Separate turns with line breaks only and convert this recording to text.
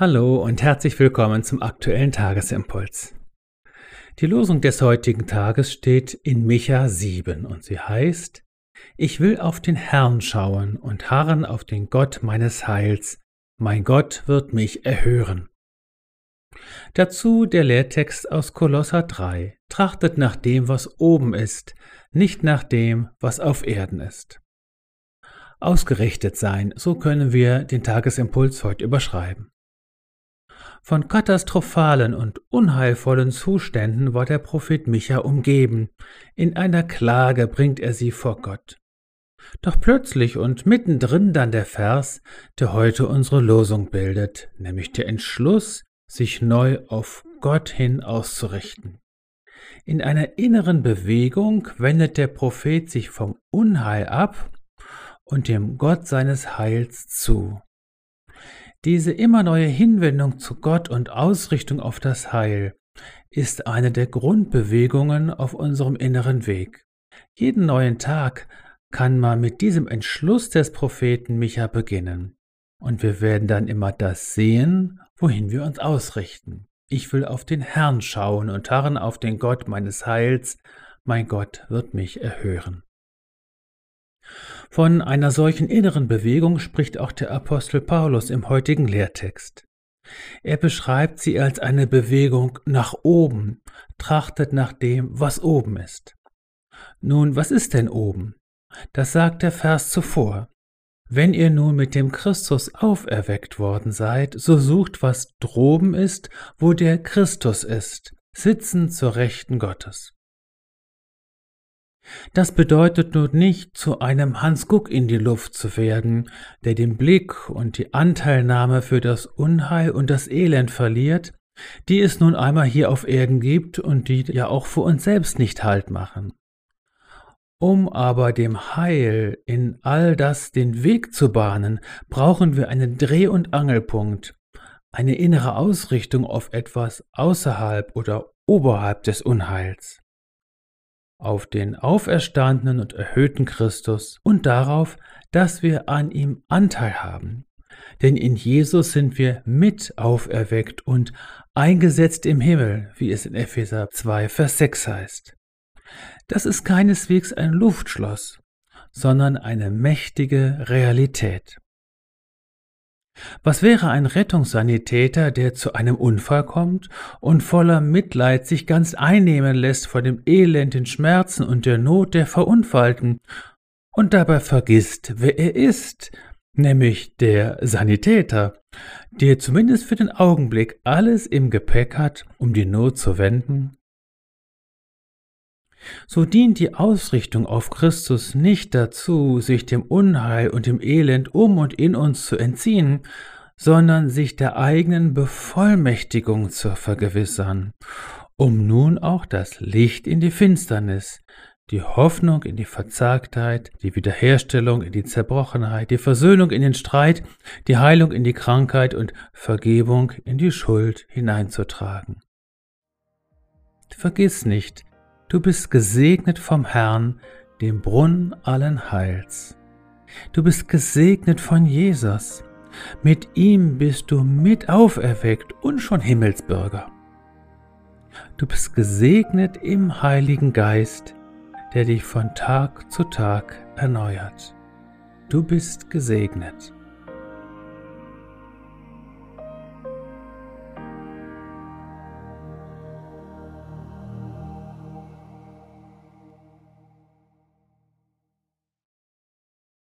Hallo und herzlich willkommen zum aktuellen Tagesimpuls. Die Losung des heutigen Tages steht in Micha 7 und sie heißt, Ich will auf den Herrn schauen und harren auf den Gott meines Heils, mein Gott wird mich erhören. Dazu der Lehrtext aus Kolosser 3, trachtet nach dem, was oben ist, nicht nach dem, was auf Erden ist. Ausgerichtet sein, so können wir den Tagesimpuls heute überschreiben. Von katastrophalen und unheilvollen Zuständen war der Prophet Micha umgeben. In einer Klage bringt er sie vor Gott. Doch plötzlich und mittendrin dann der Vers, der heute unsere Losung bildet, nämlich der Entschluss, sich neu auf Gott hin auszurichten. In einer inneren Bewegung wendet der Prophet sich vom Unheil ab und dem Gott seines Heils zu. Diese immer neue Hinwendung zu Gott und Ausrichtung auf das Heil ist eine der Grundbewegungen auf unserem inneren Weg. Jeden neuen Tag kann man mit diesem Entschluss des Propheten Micha beginnen. Und wir werden dann immer das sehen, wohin wir uns ausrichten. Ich will auf den Herrn schauen und harren auf den Gott meines Heils. Mein Gott wird mich erhören. Von einer solchen inneren Bewegung spricht auch der Apostel Paulus im heutigen Lehrtext. Er beschreibt sie als eine Bewegung nach oben, trachtet nach dem, was oben ist. Nun, was ist denn oben? Das sagt der Vers zuvor. Wenn ihr nun mit dem Christus auferweckt worden seid, so sucht, was droben ist, wo der Christus ist, sitzen zur Rechten Gottes. Das bedeutet nun nicht, zu einem Hans Guck in die Luft zu werden, der den Blick und die Anteilnahme für das Unheil und das Elend verliert, die es nun einmal hier auf Erden gibt und die ja auch für uns selbst nicht Halt machen. Um aber dem Heil in all das den Weg zu bahnen, brauchen wir einen Dreh- und Angelpunkt, eine innere Ausrichtung auf etwas außerhalb oder oberhalb des Unheils auf den auferstandenen und erhöhten Christus und darauf, dass wir an ihm Anteil haben. Denn in Jesus sind wir mit auferweckt und eingesetzt im Himmel, wie es in Epheser 2, Vers 6 heißt. Das ist keineswegs ein Luftschloss, sondern eine mächtige Realität. Was wäre ein Rettungssanitäter, der zu einem Unfall kommt und voller Mitleid sich ganz einnehmen lässt vor dem Elend, den Schmerzen und der Not der Verunfallten und dabei vergisst, wer er ist, nämlich der Sanitäter, der zumindest für den Augenblick alles im Gepäck hat, um die Not zu wenden? So dient die Ausrichtung auf Christus nicht dazu, sich dem Unheil und dem Elend um und in uns zu entziehen, sondern sich der eigenen Bevollmächtigung zu vergewissern, um nun auch das Licht in die Finsternis, die Hoffnung in die Verzagtheit, die Wiederherstellung in die Zerbrochenheit, die Versöhnung in den Streit, die Heilung in die Krankheit und Vergebung in die Schuld hineinzutragen. Vergiss nicht, Du bist gesegnet vom Herrn, dem Brunnen allen Heils. Du bist gesegnet von Jesus. Mit ihm bist du mit auferweckt und schon Himmelsbürger. Du bist gesegnet im Heiligen Geist, der dich von Tag zu Tag erneuert. Du bist gesegnet.